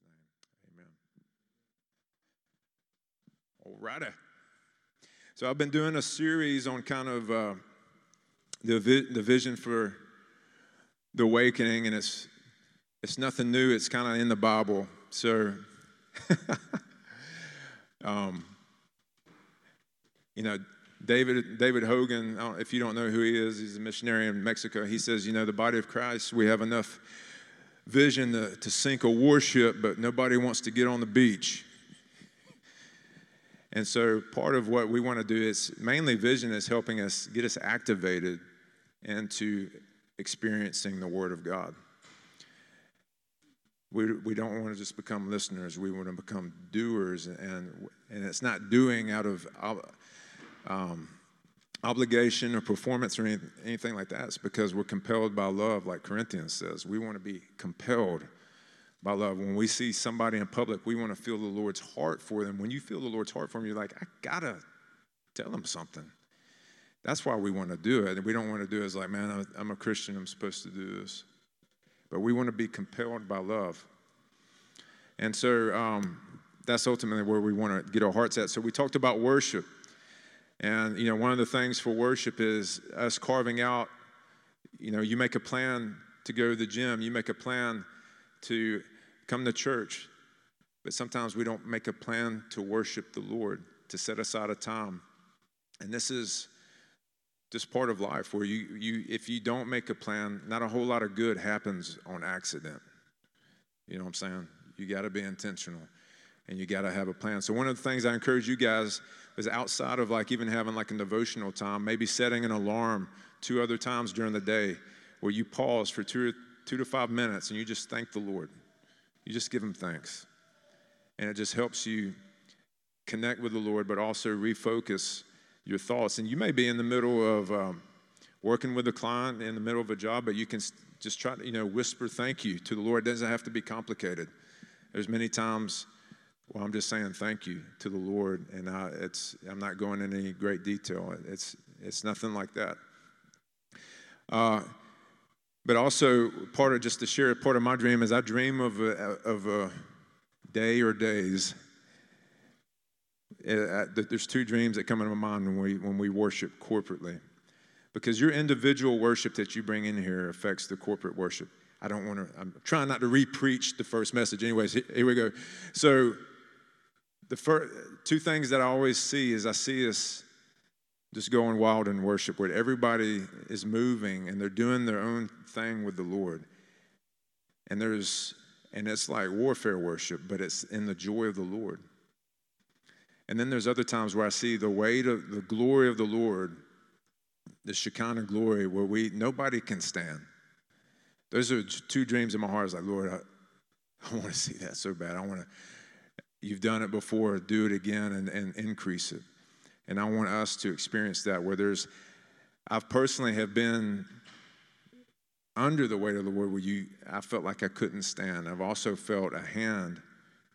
Jesus' name. Amen. All righty. So I've been doing a series on kind of uh, the, vi- the vision for the awakening, and it's it's nothing new. It's kind of in the Bible. So, um, you know, David David Hogan. If you don't know who he is, he's a missionary in Mexico. He says, you know, the body of Christ, we have enough vision to, to sink a warship, but nobody wants to get on the beach. And so, part of what we want to do is mainly vision is helping us get us activated into experiencing the Word of God. We, we don't want to just become listeners, we want to become doers. And, and it's not doing out of um, obligation or performance or anything, anything like that. It's because we're compelled by love, like Corinthians says. We want to be compelled by love. When we see somebody in public, we want to feel the Lord's heart for them. When you feel the Lord's heart for them, you're like, I gotta tell them something. That's why we want to do it. And we don't want to do it as like, man, I'm a Christian, I'm supposed to do this. But we want to be compelled by love. And so um, that's ultimately where we want to get our hearts at. So we talked about worship. And, you know, one of the things for worship is us carving out, you know, you make a plan to go to the gym, you make a plan to come to church, but sometimes we don't make a plan to worship the Lord, to set aside a time. And this is just part of life where you, you if you don't make a plan, not a whole lot of good happens on accident. You know what I'm saying? You got to be intentional and you got to have a plan. So, one of the things I encourage you guys is outside of like even having like a devotional time, maybe setting an alarm two other times during the day where you pause for two, two to five minutes and you just thank the Lord. You just give Him thanks. And it just helps you connect with the Lord, but also refocus your thoughts. And you may be in the middle of um, working with a client in the middle of a job, but you can just try to, you know, whisper thank you to the Lord. It doesn't have to be complicated. There's many times well, I'm just saying thank you to the Lord, and I, it's, I'm not going into any great detail. It's, it's nothing like that. Uh, but also, part of just to share, part of my dream is I dream of a, of a day or days. Uh, there's two dreams that come into my mind when we, when we worship corporately. Because your individual worship that you bring in here affects the corporate worship. I don't want to, I'm trying not to re preach the first message. Anyways, here we go. So, the first, two things that I always see is I see us just going wild in worship where everybody is moving and they're doing their own thing with the Lord. And there's and it's like warfare worship, but it's in the joy of the Lord. And then there's other times where I see the weight of the glory of the Lord, the Shekinah glory, where we nobody can stand. Those are two dreams in my heart. It's like, Lord, I, I want to see that so bad. I want to You've done it before, do it again and, and increase it. And I want us to experience that where there's, I've personally have been under the weight of the Lord where you, I felt like I couldn't stand. I've also felt a hand,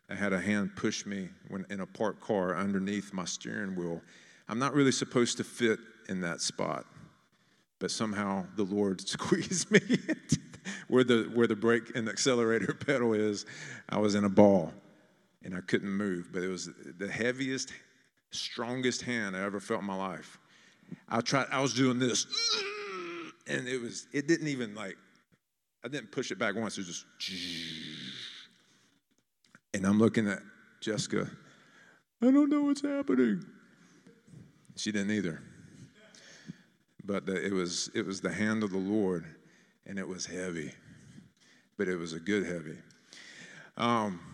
I had a hand push me when in a parked car underneath my steering wheel. I'm not really supposed to fit in that spot, but somehow the Lord squeezed me where the where the brake and accelerator pedal is. I was in a ball and I couldn't move. But it was the heaviest, strongest hand I ever felt in my life. I tried, I was doing this, and it was, it didn't even like, I didn't push it back once. It was just, and I'm looking at Jessica. I don't know what's happening. She didn't either. But the, it was it was the hand of the Lord, and it was heavy, but it was a good heavy. Um,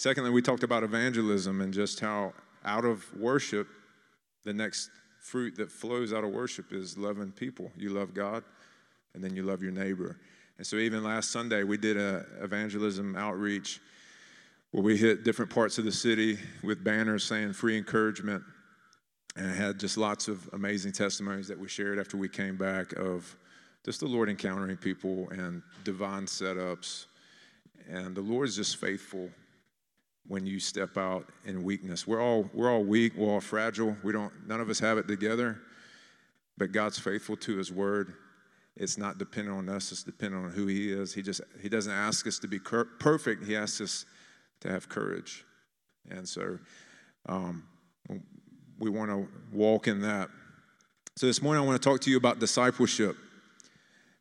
Secondly, we talked about evangelism and just how out of worship, the next fruit that flows out of worship is loving people. You love God, and then you love your neighbor. And so, even last Sunday, we did a evangelism outreach where we hit different parts of the city with banners saying free encouragement, and I had just lots of amazing testimonies that we shared after we came back of just the Lord encountering people and divine setups. And the Lord is just faithful when you step out in weakness. We're all, we're all weak, we're all fragile. We don't, none of us have it together, but God's faithful to his word. it's not dependent on us, it's dependent on who He is. He just He doesn't ask us to be cur- perfect, He asks us to have courage. And so um, we want to walk in that. So this morning I want to talk to you about discipleship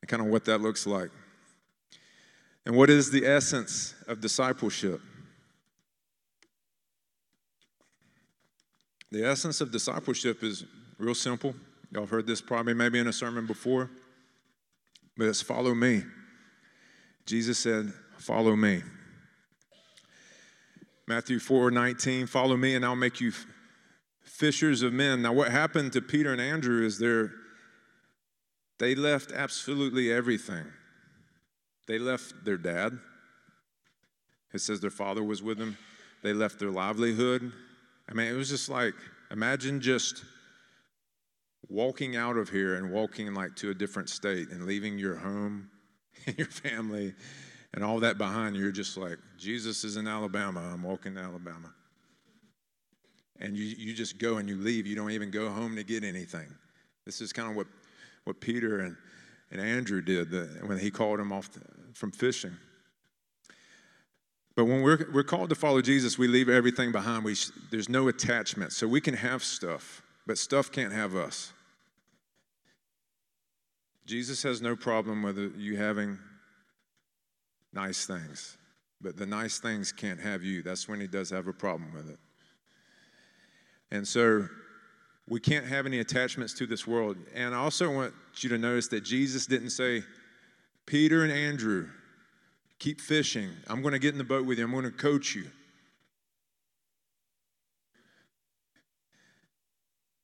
and kind of what that looks like. And what is the essence of discipleship? The essence of discipleship is real simple. Y'all heard this probably maybe in a sermon before, but it's follow me. Jesus said, Follow me. Matthew 4 19, follow me and I'll make you fishers of men. Now, what happened to Peter and Andrew is they they left absolutely everything. They left their dad. It says their father was with them. They left their livelihood. I mean, it was just like, imagine just walking out of here and walking like to a different state and leaving your home and your family and all that behind you. You're just like, Jesus is in Alabama. I'm walking to Alabama. And you, you just go and you leave. You don't even go home to get anything. This is kind of what, what Peter and, and Andrew did the, when he called them off the, from fishing. But when we're, we're called to follow Jesus, we leave everything behind. We, there's no attachment. So we can have stuff, but stuff can't have us. Jesus has no problem with you having nice things, but the nice things can't have you. That's when he does have a problem with it. And so we can't have any attachments to this world. And I also want you to notice that Jesus didn't say, Peter and Andrew, Keep fishing. I'm going to get in the boat with you. I'm going to coach you.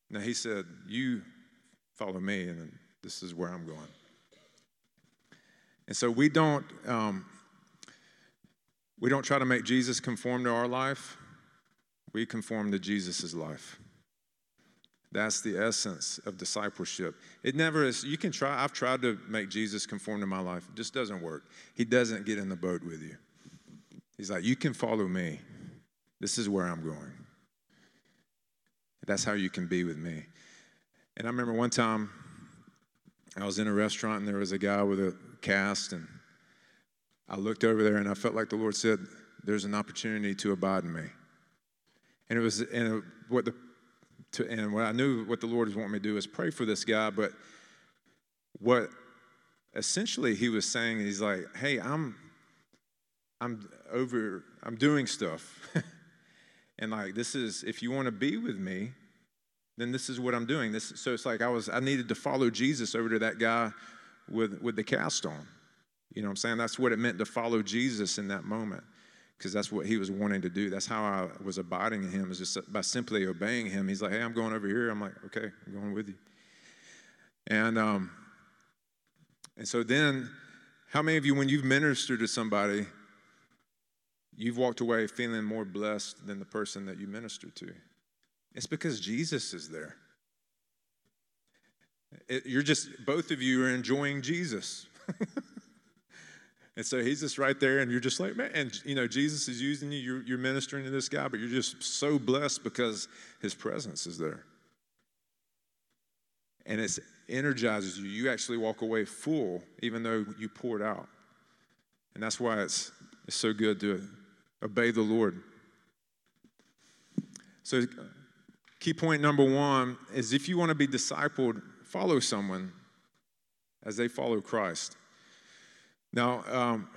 Now he said, You follow me, and this is where I'm going. And so we don't um, we don't try to make Jesus conform to our life. We conform to Jesus' life. That's the essence of discipleship. It never is, you can try, I've tried to make Jesus conform to my life. It just doesn't work. He doesn't get in the boat with you. He's like, You can follow me. This is where I'm going. That's how you can be with me. And I remember one time I was in a restaurant and there was a guy with a cast, and I looked over there and I felt like the Lord said, There's an opportunity to abide in me. And it was, and what the to, and what I knew what the Lord was wanting me to do is pray for this guy. But what essentially he was saying, he's like, hey, I'm, I'm over, I'm doing stuff. and like, this is, if you want to be with me, then this is what I'm doing. This, so it's like I was, I needed to follow Jesus over to that guy with, with the cast on. You know what I'm saying? That's what it meant to follow Jesus in that moment because that's what he was wanting to do. That's how I was abiding in him, is just by simply obeying him. He's like, hey, I'm going over here. I'm like, okay, I'm going with you. And, um, and so then, how many of you, when you've ministered to somebody, you've walked away feeling more blessed than the person that you ministered to? It's because Jesus is there. It, you're just, both of you are enjoying Jesus. And so he's just right there, and you're just like, man, and you know, Jesus is using you, you're, you're ministering to this guy, but you're just so blessed because his presence is there. And it energizes you. You actually walk away full, even though you poured out. And that's why it's, it's so good to obey the Lord. So, key point number one is if you want to be discipled, follow someone as they follow Christ. Now, um,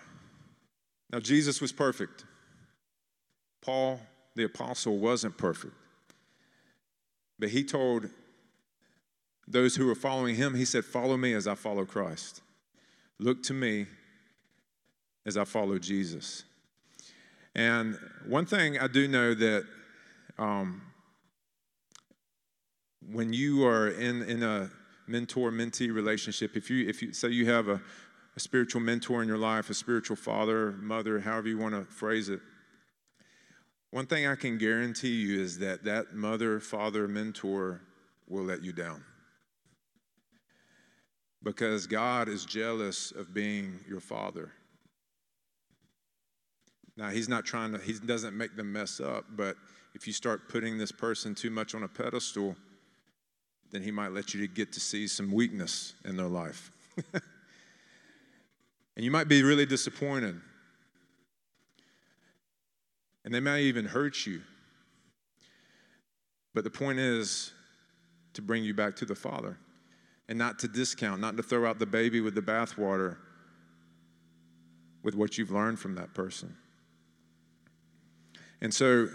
now Jesus was perfect. Paul, the apostle, wasn't perfect. But he told those who were following him, he said, Follow me as I follow Christ. Look to me as I follow Jesus. And one thing I do know that um, when you are in, in a mentor mentee relationship, if you, if you say you have a, a spiritual mentor in your life, a spiritual father, mother, however you want to phrase it. One thing I can guarantee you is that that mother, father, mentor will let you down. Because God is jealous of being your father. Now, He's not trying to, He doesn't make them mess up, but if you start putting this person too much on a pedestal, then He might let you get to see some weakness in their life. and you might be really disappointed. And they may even hurt you. But the point is to bring you back to the Father and not to discount, not to throw out the baby with the bathwater with what you've learned from that person. And so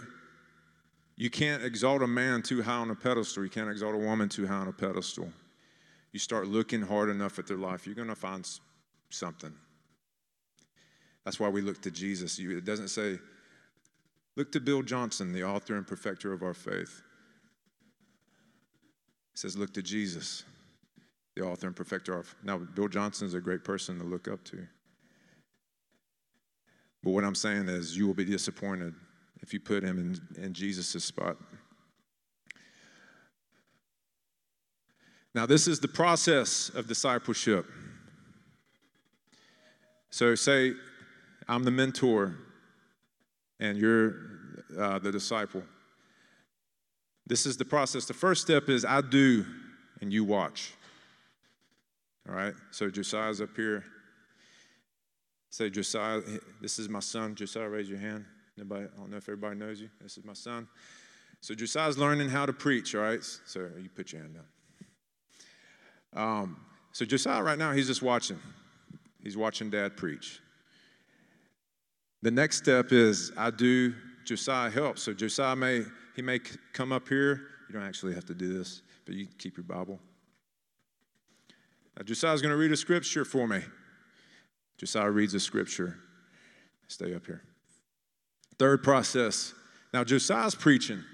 you can't exalt a man too high on a pedestal. You can't exalt a woman too high on a pedestal. You start looking hard enough at their life, you're going to find something. That's why we look to Jesus. It doesn't say, look to Bill Johnson, the author and perfecter of our faith. It says, look to Jesus, the author and perfecter of. Now, Bill Johnson is a great person to look up to. But what I'm saying is, you will be disappointed if you put him in, in Jesus' spot. Now, this is the process of discipleship. So, say I'm the mentor and you're uh, the disciple. This is the process. The first step is I do and you watch. All right? So, Josiah's up here. Say, Josiah, this is my son. Josiah, raise your hand. Nobody, I don't know if everybody knows you. This is my son. So Josiah's learning how to preach, all right? So you put your hand down. Um, so Josiah right now, he's just watching. He's watching dad preach. The next step is I do Josiah help. So Josiah may he may come up here. You don't actually have to do this, but you keep your Bible. Now Josiah's going to read a scripture for me. Josiah reads a scripture. Stay up here. Third process. Now, Josiah's preaching.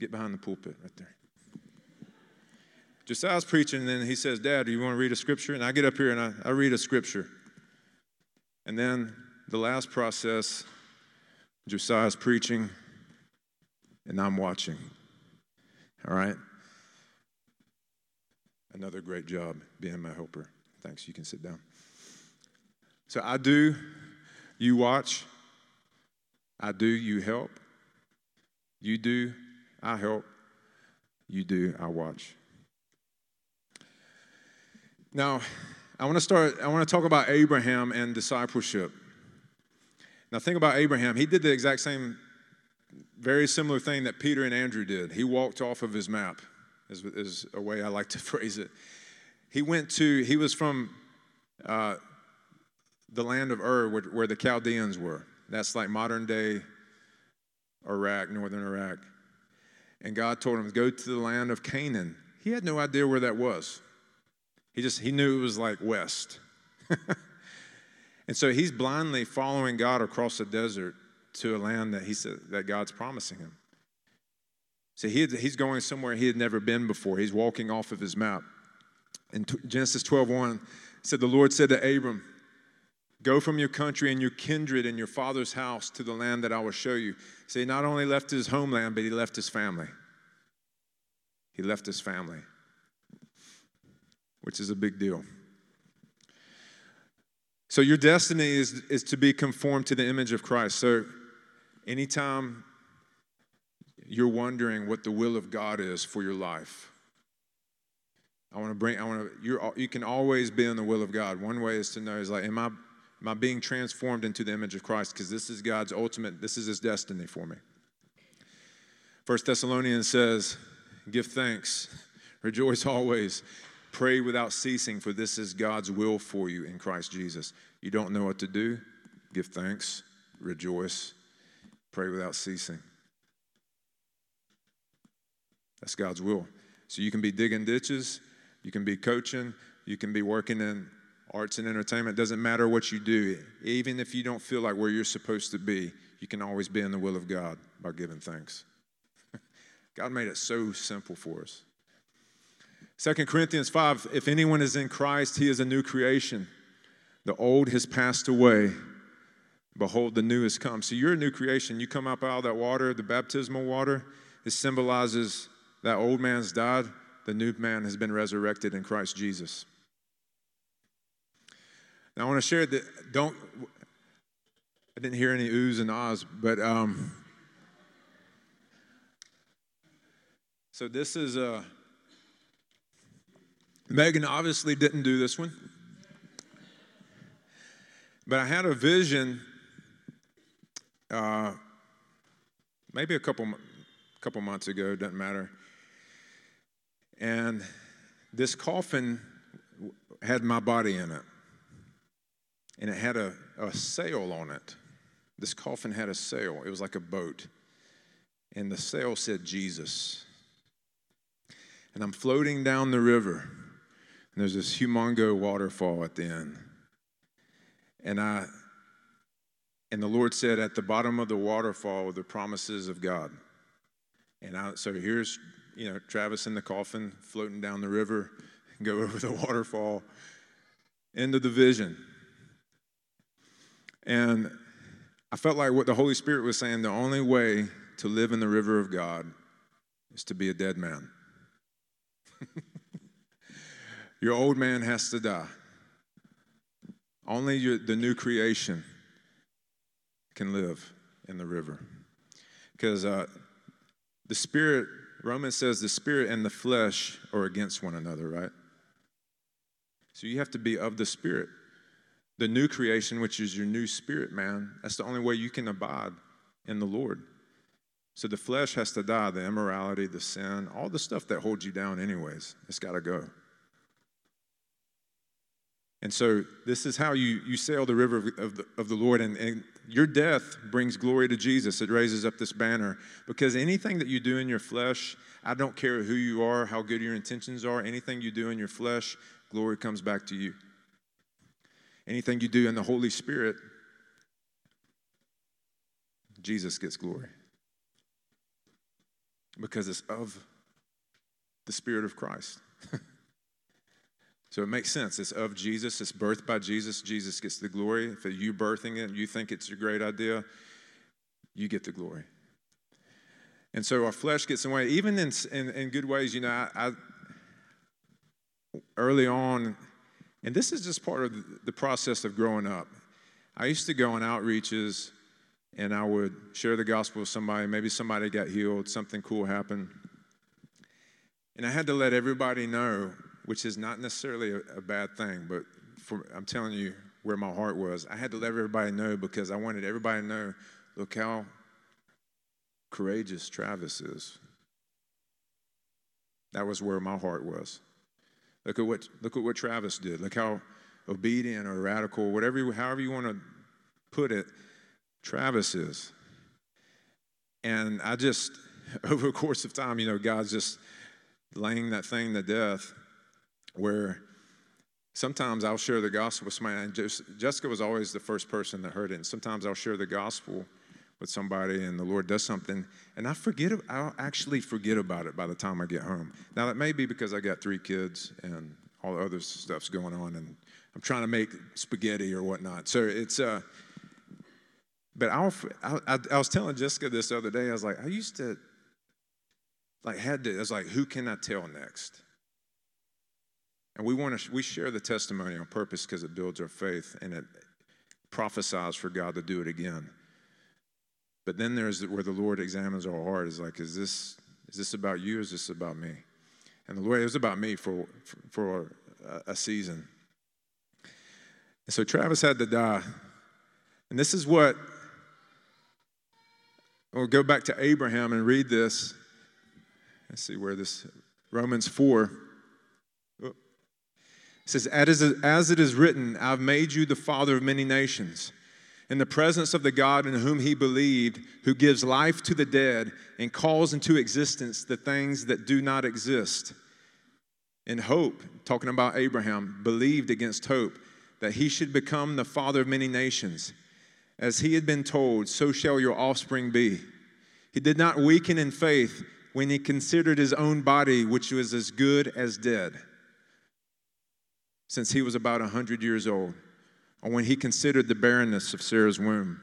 Get behind the pulpit right there. Josiah's preaching, and then he says, Dad, do you want to read a scripture? And I get up here and I, I read a scripture. And then the last process, Josiah's preaching, and I'm watching. All right? Another great job being my helper. Thanks. You can sit down. So I do, you watch, I do, you help. You do, I help. You do, I watch. Now, I want to start, I want to talk about Abraham and discipleship. Now, think about Abraham. He did the exact same, very similar thing that Peter and Andrew did. He walked off of his map, is, is a way I like to phrase it. He went to, he was from uh, the land of Ur, where, where the Chaldeans were. That's like modern day Iraq, northern Iraq. And God told him go to the land of Canaan. He had no idea where that was. He just he knew it was like west. and so he's blindly following God across the desert to a land that he said that God's promising him. So he had, he's going somewhere he had never been before. He's walking off of his map. In Genesis 12, 1, said the Lord said to Abram, Go from your country and your kindred and your father's house to the land that I will show you. So he not only left his homeland, but he left his family. He left his family, which is a big deal. So your destiny is, is to be conformed to the image of Christ. So anytime you're wondering what the will of God is for your life, I want to bring, I want to, you can always be in the will of God. One way is to know is like, am I Am I being transformed into the image of Christ? Because this is God's ultimate, this is his destiny for me. First Thessalonians says, Give thanks, rejoice always, pray without ceasing, for this is God's will for you in Christ Jesus. You don't know what to do? Give thanks, rejoice, pray without ceasing. That's God's will. So you can be digging ditches, you can be coaching, you can be working in arts and entertainment, It doesn't matter what you do, even if you don't feel like where you're supposed to be, you can always be in the will of God by giving thanks. God made it so simple for us. 2 Corinthians 5 If anyone is in Christ, he is a new creation. The old has passed away. Behold, the new has come. So you're a new creation. You come up out of that water, the baptismal water. It symbolizes that old man's died, the new man has been resurrected in Christ Jesus. Now, I want to share that, don't, I didn't hear any oohs and ahs, but um, so this is a, Megan obviously didn't do this one. But I had a vision uh, maybe a couple, couple months ago, doesn't matter. And this coffin had my body in it. And it had a, a sail on it. This coffin had a sail, it was like a boat. And the sail said Jesus. And I'm floating down the river, and there's this humongo waterfall at the end. And I and the Lord said, At the bottom of the waterfall are the promises of God. And I, so here's, you know, Travis in the coffin floating down the river, go over the waterfall, into the vision. And I felt like what the Holy Spirit was saying the only way to live in the river of God is to be a dead man. your old man has to die. Only your, the new creation can live in the river. Because uh, the Spirit, Romans says the Spirit and the flesh are against one another, right? So you have to be of the Spirit. The new creation, which is your new spirit, man, that's the only way you can abide in the Lord. So the flesh has to die, the immorality, the sin, all the stuff that holds you down, anyways. It's got to go. And so this is how you, you sail the river of, of, the, of the Lord. And, and your death brings glory to Jesus. It raises up this banner. Because anything that you do in your flesh, I don't care who you are, how good your intentions are, anything you do in your flesh, glory comes back to you. Anything you do in the Holy Spirit, Jesus gets glory. Because it's of the Spirit of Christ. So it makes sense. It's of Jesus, it's birthed by Jesus. Jesus gets the glory. If you birthing it, you think it's a great idea, you get the glory. And so our flesh gets in the way, even in, in, in good ways. You know, I, I, early on, and this is just part of the process of growing up. I used to go on outreaches and I would share the gospel with somebody. Maybe somebody got healed, something cool happened. And I had to let everybody know which is not necessarily a, a bad thing, but for, I'm telling you where my heart was. I had to let everybody know because I wanted everybody to know look how courageous Travis is. That was where my heart was. Look at what, look at what Travis did. Look how obedient or radical, whatever, however you want to put it, Travis is. And I just, over the course of time, you know, God's just laying that thing to death where sometimes I'll share the gospel with somebody. Jessica was always the first person that heard it. And sometimes I'll share the gospel with somebody and the Lord does something and I forget, I'll actually forget about it by the time I get home. Now, that may be because I got three kids and all the other stuff's going on and I'm trying to make spaghetti or whatnot. So it's, uh, but I'll, I, I was telling Jessica this other day, I was like, I used to, like, had to, I was like, who can I tell next? And we want to we share the testimony on purpose because it builds our faith and it prophesies for God to do it again. But then there's where the Lord examines our heart is like, is this is this about you? Or is this about me? And the Lord, it was about me for for, for a, a season. And so Travis had to die. And this is what we'll go back to Abraham and read this. Let's see where this Romans 4. Says, As it is written, I've made you the father of many nations. In the presence of the God in whom he believed, who gives life to the dead and calls into existence the things that do not exist. In hope, talking about Abraham, believed against hope that he should become the father of many nations. As he had been told, so shall your offspring be. He did not weaken in faith when he considered his own body, which was as good as dead since he was about 100 years old, or when he considered the barrenness of Sarah's womb.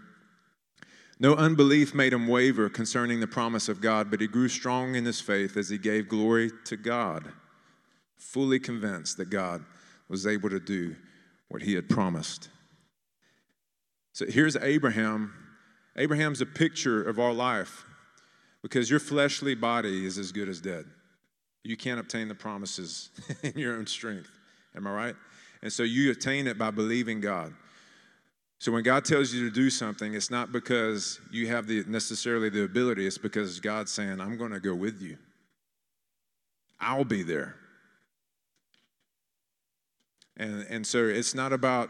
No unbelief made him waver concerning the promise of God, but he grew strong in his faith as he gave glory to God, fully convinced that God was able to do what he had promised. So here's Abraham. Abraham's a picture of our life because your fleshly body is as good as dead. You can't obtain the promises in your own strength. Am I right? And so you attain it by believing God. So when God tells you to do something, it's not because you have the necessarily the ability, it's because God's saying, I'm going to go with you. I'll be there. And, and so it's not about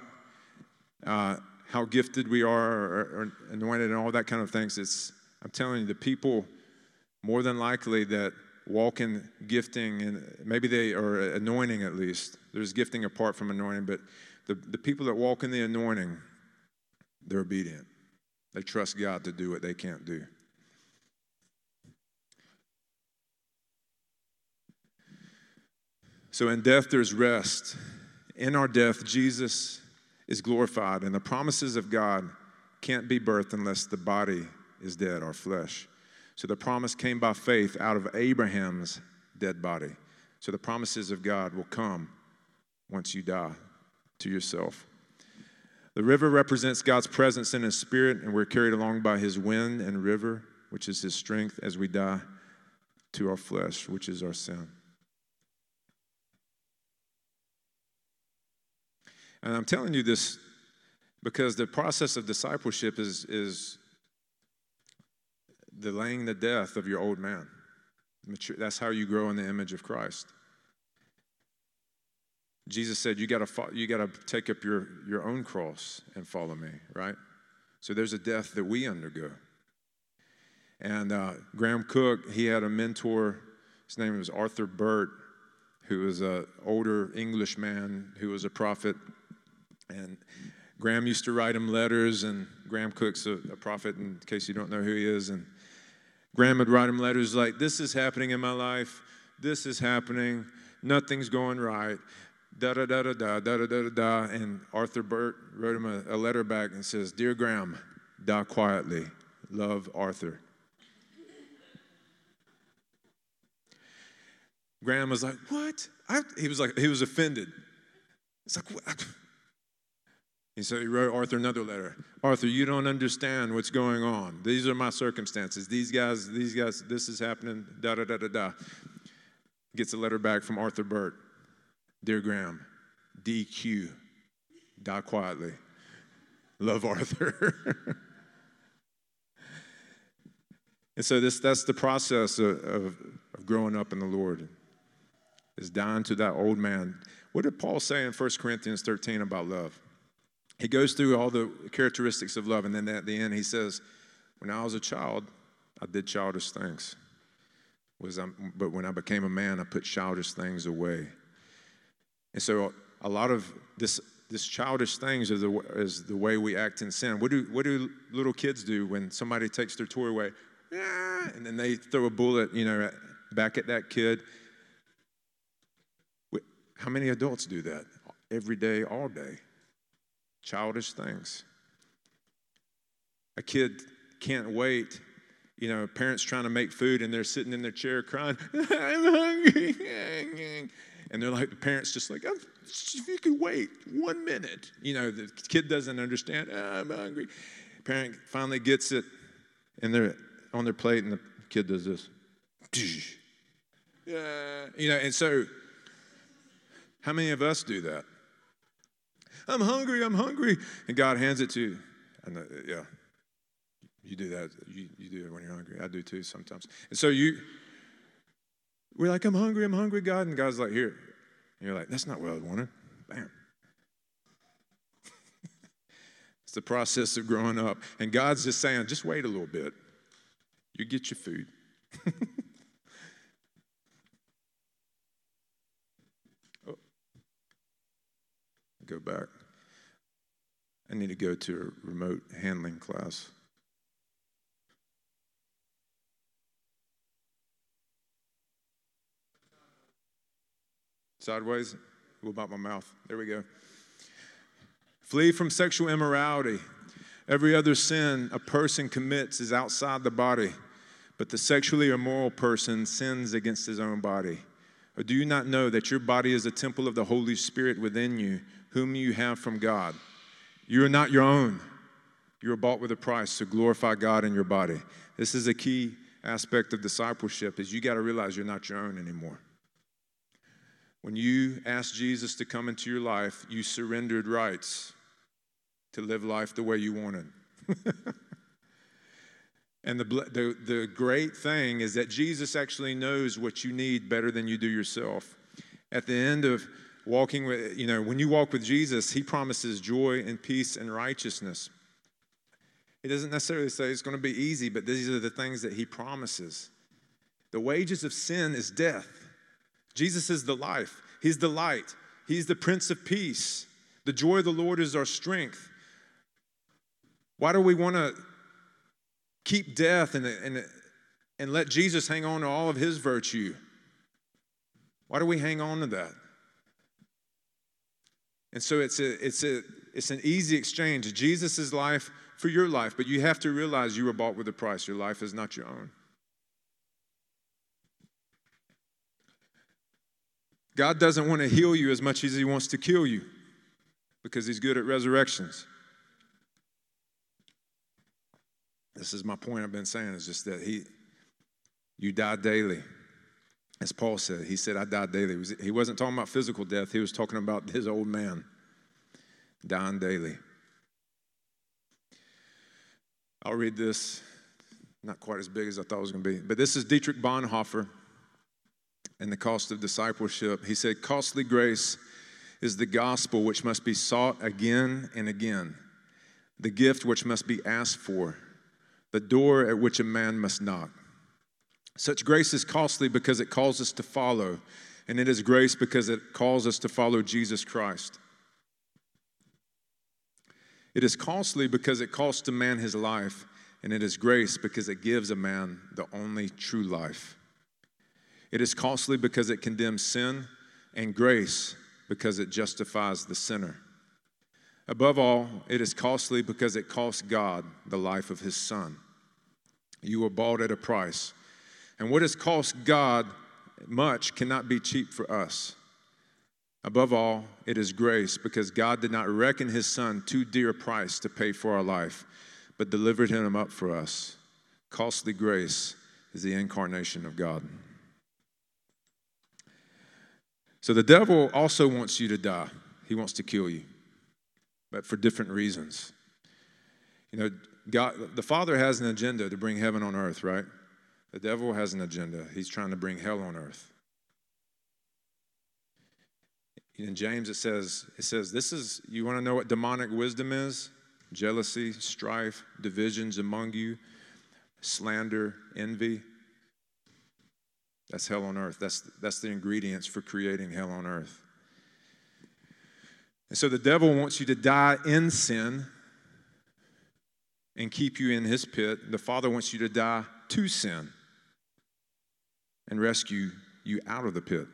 uh, how gifted we are or, or anointed and all that kind of things. It's, I'm telling you, the people more than likely that walk in gifting and maybe they are anointing at least. There's gifting apart from anointing, but the, the people that walk in the anointing, they're obedient. They trust God to do what they can't do. So in death, there's rest. In our death, Jesus is glorified, and the promises of God can't be birthed unless the body is dead, our flesh. So the promise came by faith out of Abraham's dead body. So the promises of God will come once you die to yourself. The river represents God's presence in His Spirit, and we're carried along by His wind and river, which is His strength as we die to our flesh, which is our sin. And I'm telling you this because the process of discipleship is, is delaying the death of your old man. That's how you grow in the image of Christ. Jesus said, You got to you got to take up your, your own cross and follow me, right? So there's a death that we undergo. And uh, Graham Cooke, he had a mentor. His name was Arthur Burt, who was an older English man who was a prophet and Graham used to write him letters, and Graham Cooke's a, a prophet, in case you don't know who he is. And Graham would write him letters like, This is happening in my life. This is happening. Nothing's going right. Da da da da da da da da da. And Arthur Burt wrote him a, a letter back and says, Dear Graham, die quietly. Love Arthur. Graham was like, What? I, he was like, he was offended. It's like, what? He said he wrote Arthur another letter. Arthur, you don't understand what's going on. These are my circumstances. These guys, these guys, this is happening, da da da da da. Gets a letter back from Arthur Burt. Dear Graham, DQ, die quietly. Love Arthur. and so this that's the process of, of, of growing up in the Lord. Is dying to that old man. What did Paul say in 1 Corinthians 13 about love? he goes through all the characteristics of love, and then at the end he says, "When I was a child, I did childish things. Was I, but when I became a man, I put childish things away." And so, a lot of this this childish things is the, is the way we act in sin. What do what do little kids do when somebody takes their toy away? And then they throw a bullet, you know, back at that kid. How many adults do that every day, all day? childish things. A kid can't wait. You know, parents trying to make food and they're sitting in their chair crying, I'm hungry. And they're like, the parents just like, if you could wait one minute. You know, the kid doesn't understand, oh, I'm hungry. Parent finally gets it and they're on their plate and the kid does this. You know, and so how many of us do that? I'm hungry, I'm hungry. And God hands it to you. And yeah, you do that. You, you do it when you're hungry. I do too sometimes. And so you, we're like, I'm hungry, I'm hungry, God. And God's like, here. And you're like, that's not what I wanted. Bam. it's the process of growing up. And God's just saying, just wait a little bit. You get your food. Oh. go back. I need to go to a remote handling class. Sideways? What about my mouth? There we go. Flee from sexual immorality. Every other sin a person commits is outside the body, but the sexually immoral person sins against his own body. Or do you not know that your body is a temple of the Holy Spirit within you, whom you have from God. You are not your own. You are bought with a price to glorify God in your body. This is a key aspect of discipleship is you got to realize you're not your own anymore. When you asked Jesus to come into your life, you surrendered rights to live life the way you wanted. and the, the, the great thing is that Jesus actually knows what you need better than you do yourself. At the end of walking with, you know, when you walk with Jesus, he promises joy and peace and righteousness. He doesn't necessarily say it's going to be easy, but these are the things that he promises. The wages of sin is death. Jesus is the life, He's the light, He's the Prince of Peace. The joy of the Lord is our strength. Why do we want to keep death and, and, and let Jesus hang on to all of His virtue? Why do we hang on to that? And so it's, a, it's, a, it's an easy exchange. Jesus' life for your life, but you have to realize you were bought with a price. Your life is not your own. God doesn't want to heal you as much as He wants to kill you because He's good at resurrections. This is my point I've been saying, is just that He, you die daily. As Paul said, he said, I die daily. He wasn't talking about physical death, he was talking about his old man dying daily. I'll read this, not quite as big as I thought it was going to be, but this is Dietrich Bonhoeffer and the cost of discipleship. He said, Costly grace is the gospel which must be sought again and again, the gift which must be asked for, the door at which a man must knock. Such grace is costly because it calls us to follow, and it is grace because it calls us to follow Jesus Christ. It is costly because it costs a man his life, and it is grace because it gives a man the only true life. It is costly because it condemns sin, and grace because it justifies the sinner. Above all, it is costly because it costs God the life of his son. You were bought at a price. And what has cost God much cannot be cheap for us. Above all, it is grace because God did not reckon his son too dear a price to pay for our life, but delivered him up for us. Costly grace is the incarnation of God. So the devil also wants you to die. He wants to kill you, but for different reasons. You know, God, the Father has an agenda to bring heaven on earth, right? The devil has an agenda. He's trying to bring hell on earth. In James, it says, it says, this is, you want to know what demonic wisdom is? Jealousy, strife, divisions among you, slander, envy, that's hell on earth. That's, that's the ingredients for creating hell on earth. And so the devil wants you to die in sin and keep you in his pit. The Father wants you to die to sin and rescue you out of the pit.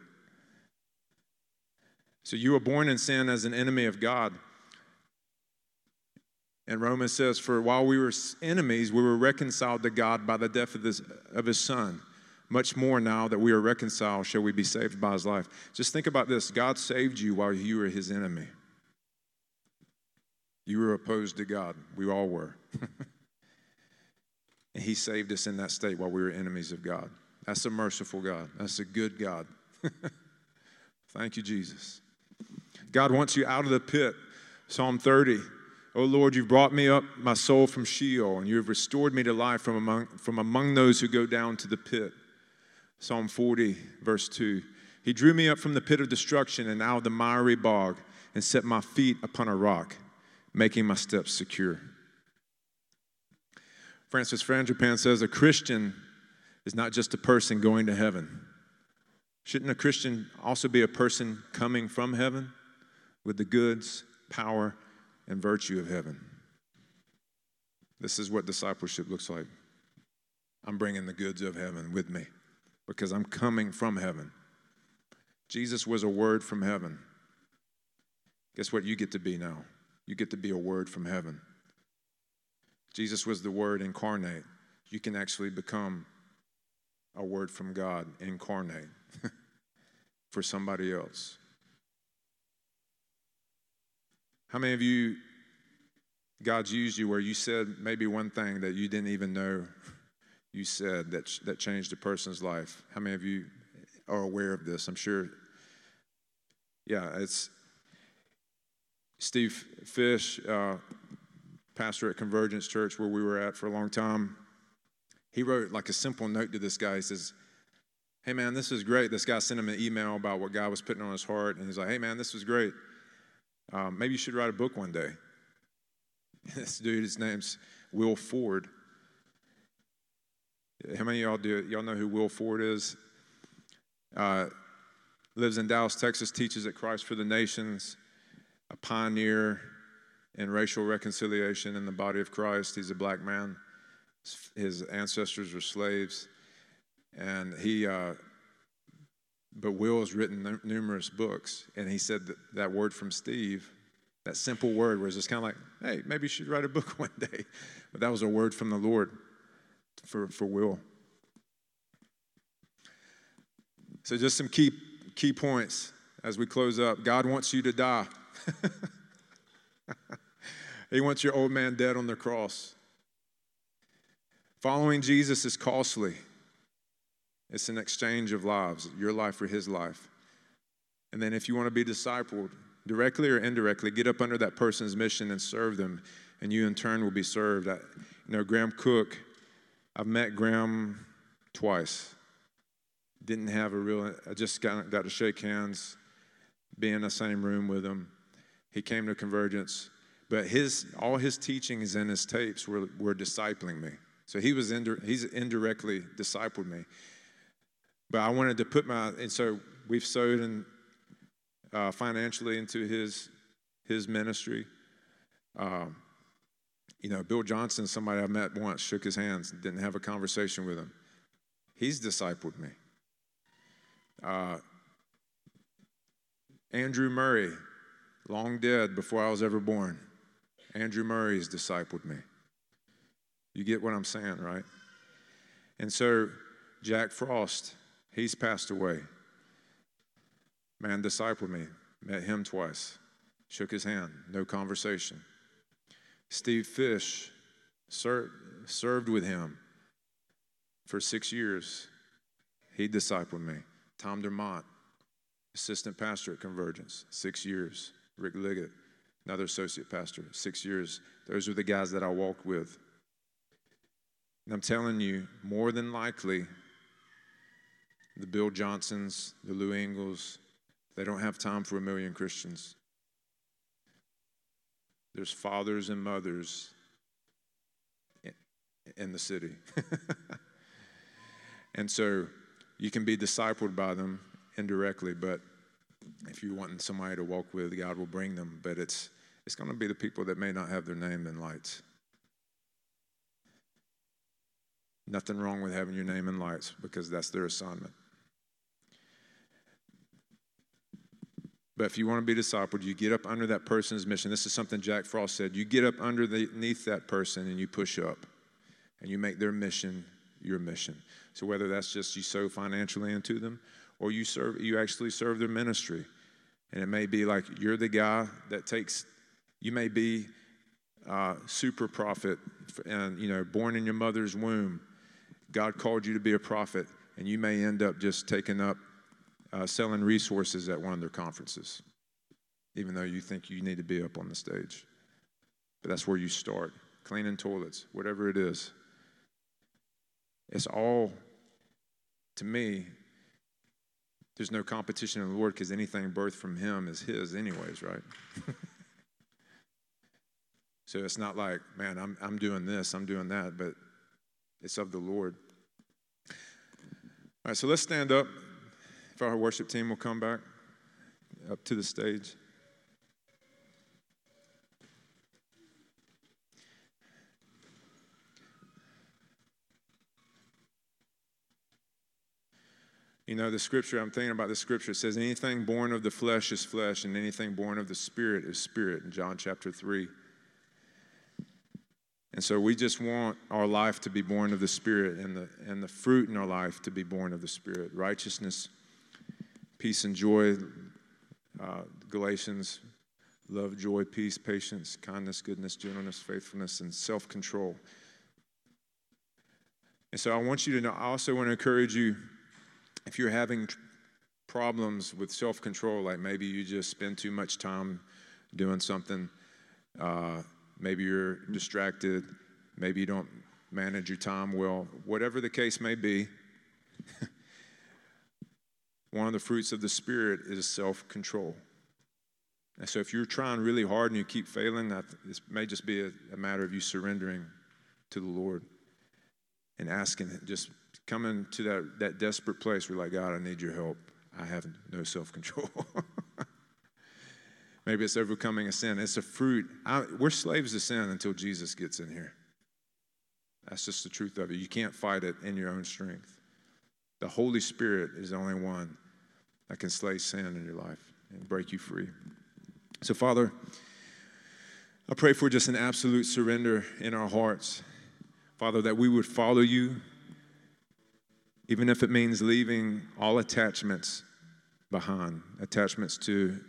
So you were born in sin as an enemy of God. And Romans says, For while we were enemies, we were reconciled to God by the death of, this, of his Son. Much more now that we are reconciled, shall we be saved by his life. Just think about this God saved you while you were his enemy. You were opposed to God. We all were. and he saved us in that state while we were enemies of God. That's a merciful God. That's a good God. Thank you, Jesus. God wants you out of the pit. Psalm 30. Oh Lord, you've brought me up, my soul from Sheol, and you have restored me to life from among, from among those who go down to the pit. Psalm 40, verse 2. He drew me up from the pit of destruction and out of the miry bog and set my feet upon a rock, making my steps secure. Francis Frangipane says a Christian is not just a person going to heaven. Shouldn't a Christian also be a person coming from heaven with the goods, power, and virtue of heaven? This is what discipleship looks like. I'm bringing the goods of heaven with me because I'm coming from heaven. Jesus was a word from heaven. Guess what you get to be now? You get to be a word from heaven. Jesus was the word incarnate. You can actually become a word from God incarnate for somebody else. How many of you, God's used you where you said maybe one thing that you didn't even know you said that, that changed a person's life. How many of you are aware of this? I'm sure yeah, it's Steve Fish, uh, pastor at Convergence Church, where we were at for a long time. He wrote like a simple note to this guy. He says, Hey man, this is great. This guy sent him an email about what God was putting on his heart, and he's like, Hey man, this was great. Um, maybe you should write a book one day. this dude, his name's Will Ford. How many of y'all do y'all know who Will Ford is? Uh, lives in Dallas, Texas, teaches at Christ for the Nations, a pioneer in racial reconciliation in the body of Christ. He's a black man. His ancestors were slaves, and he. Uh, but Will has written n- numerous books, and he said that, that word from Steve, that simple word, was just kind of like, "Hey, maybe you should write a book one day," but that was a word from the Lord for for Will. So, just some key key points as we close up. God wants you to die. he wants your old man dead on the cross. Following Jesus is costly. It's an exchange of lives, your life for his life. And then if you want to be discipled, directly or indirectly, get up under that person's mission and serve them, and you in turn will be served. I, you know, Graham Cooke, I've met Graham twice. Didn't have a real, I just got, got to shake hands, be in the same room with him. He came to Convergence, but his, all his teachings and his tapes were, were discipling me. So he was, indi- he's indirectly discipled me. But I wanted to put my, and so we've sowed in, uh, financially into his, his ministry. Um, you know, Bill Johnson, somebody I met once, shook his hands, didn't have a conversation with him. He's discipled me. Uh, Andrew Murray, long dead before I was ever born. Andrew Murray Murray's discipled me. You get what I'm saying, right? And so, Jack Frost, He's passed away. Man discipled me, met him twice, shook his hand, no conversation. Steve Fish ser- served with him for six years. He discipled me. Tom Dermott, assistant pastor at Convergence, six years. Rick Liggett, another associate pastor, six years. Those are the guys that I walked with. And I'm telling you, more than likely, the Bill Johnsons, the Lou Engles, they don't have time for a million Christians. There's fathers and mothers in the city. and so you can be discipled by them indirectly, but if you're wanting somebody to walk with, God will bring them. But it's, it's going to be the people that may not have their name in lights. Nothing wrong with having your name in lights because that's their assignment. But if you want to be discipled, you get up under that person's mission. This is something Jack Frost said. You get up underneath that person and you push up and you make their mission your mission. So whether that's just you sow financially into them or you serve you actually serve their ministry. And it may be like you're the guy that takes you may be uh, super prophet and you know born in your mother's womb. God called you to be a prophet and you may end up just taking up uh, selling resources at one of their conferences, even though you think you need to be up on the stage. But that's where you start cleaning toilets, whatever it is. It's all, to me, there's no competition in the Lord because anything birthed from Him is His, anyways, right? so it's not like, man, I'm, I'm doing this, I'm doing that, but it's of the Lord. All right, so let's stand up. Our worship team will come back up to the stage. You know, the scripture, I'm thinking about the scripture, says, anything born of the flesh is flesh, and anything born of the spirit is spirit, in John chapter 3. And so we just want our life to be born of the Spirit and the, and the fruit in our life to be born of the Spirit righteousness, peace and joy. Uh, Galatians, love, joy, peace, patience, kindness, goodness, gentleness, faithfulness, and self control. And so I want you to know, I also want to encourage you if you're having problems with self control, like maybe you just spend too much time doing something, uh, maybe you're distracted, maybe you don't manage your time well, whatever the case may be, one of the fruits of the Spirit is self control. And so if you're trying really hard and you keep failing, this may just be a, a matter of you surrendering to the Lord and asking, just coming to that, that desperate place where, like, God, I need your help. I have no self control. Maybe it's overcoming a sin. It's a fruit. I, we're slaves to sin until Jesus gets in here. That's just the truth of it. You can't fight it in your own strength. The Holy Spirit is the only one that can slay sin in your life and break you free. So, Father, I pray for just an absolute surrender in our hearts. Father, that we would follow you, even if it means leaving all attachments behind attachments to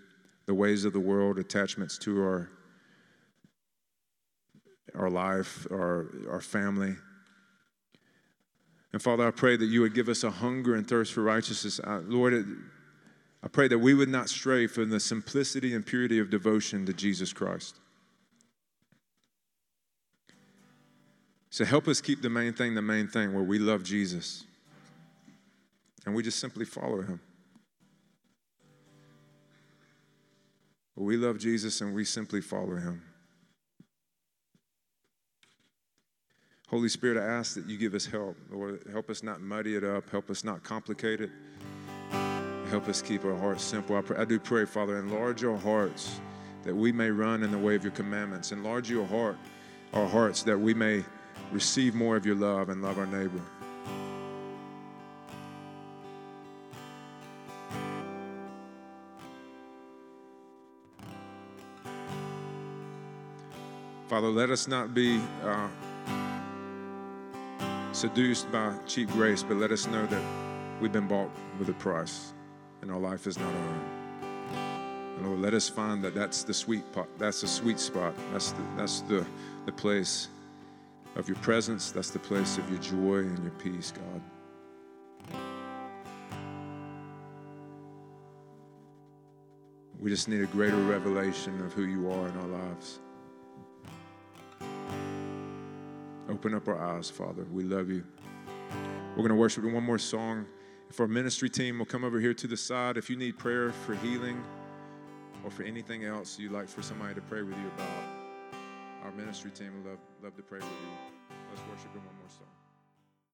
the ways of the world, attachments to our, our life, our, our family. And Father, I pray that you would give us a hunger and thirst for righteousness. Uh, Lord, it, I pray that we would not stray from the simplicity and purity of devotion to Jesus Christ. So help us keep the main thing the main thing where we love Jesus and we just simply follow him. we love Jesus and we simply follow him. Holy Spirit, I ask that you give us help. Lord, help us not muddy it up, help us not complicate it. Help us keep our hearts simple. I, I do pray, Father, enlarge our hearts that we may run in the way of your commandments. Enlarge your heart, our hearts, that we may receive more of your love and love our neighbor. Father, let us not be uh, seduced by cheap grace, but let us know that we've been bought with a price and our life is not our own. And Lord, let us find that that's the sweet pot, that's the sweet spot, that's the, that's the, the place of your presence, that's the place of your joy and your peace, God. We just need a greater revelation of who you are in our lives. Open up our eyes, Father. We love you. We're going to worship with one more song. If our ministry team will come over here to the side, if you need prayer for healing or for anything else you'd like for somebody to pray with you about, our ministry team would love, love to pray with you. Let's worship in one more song.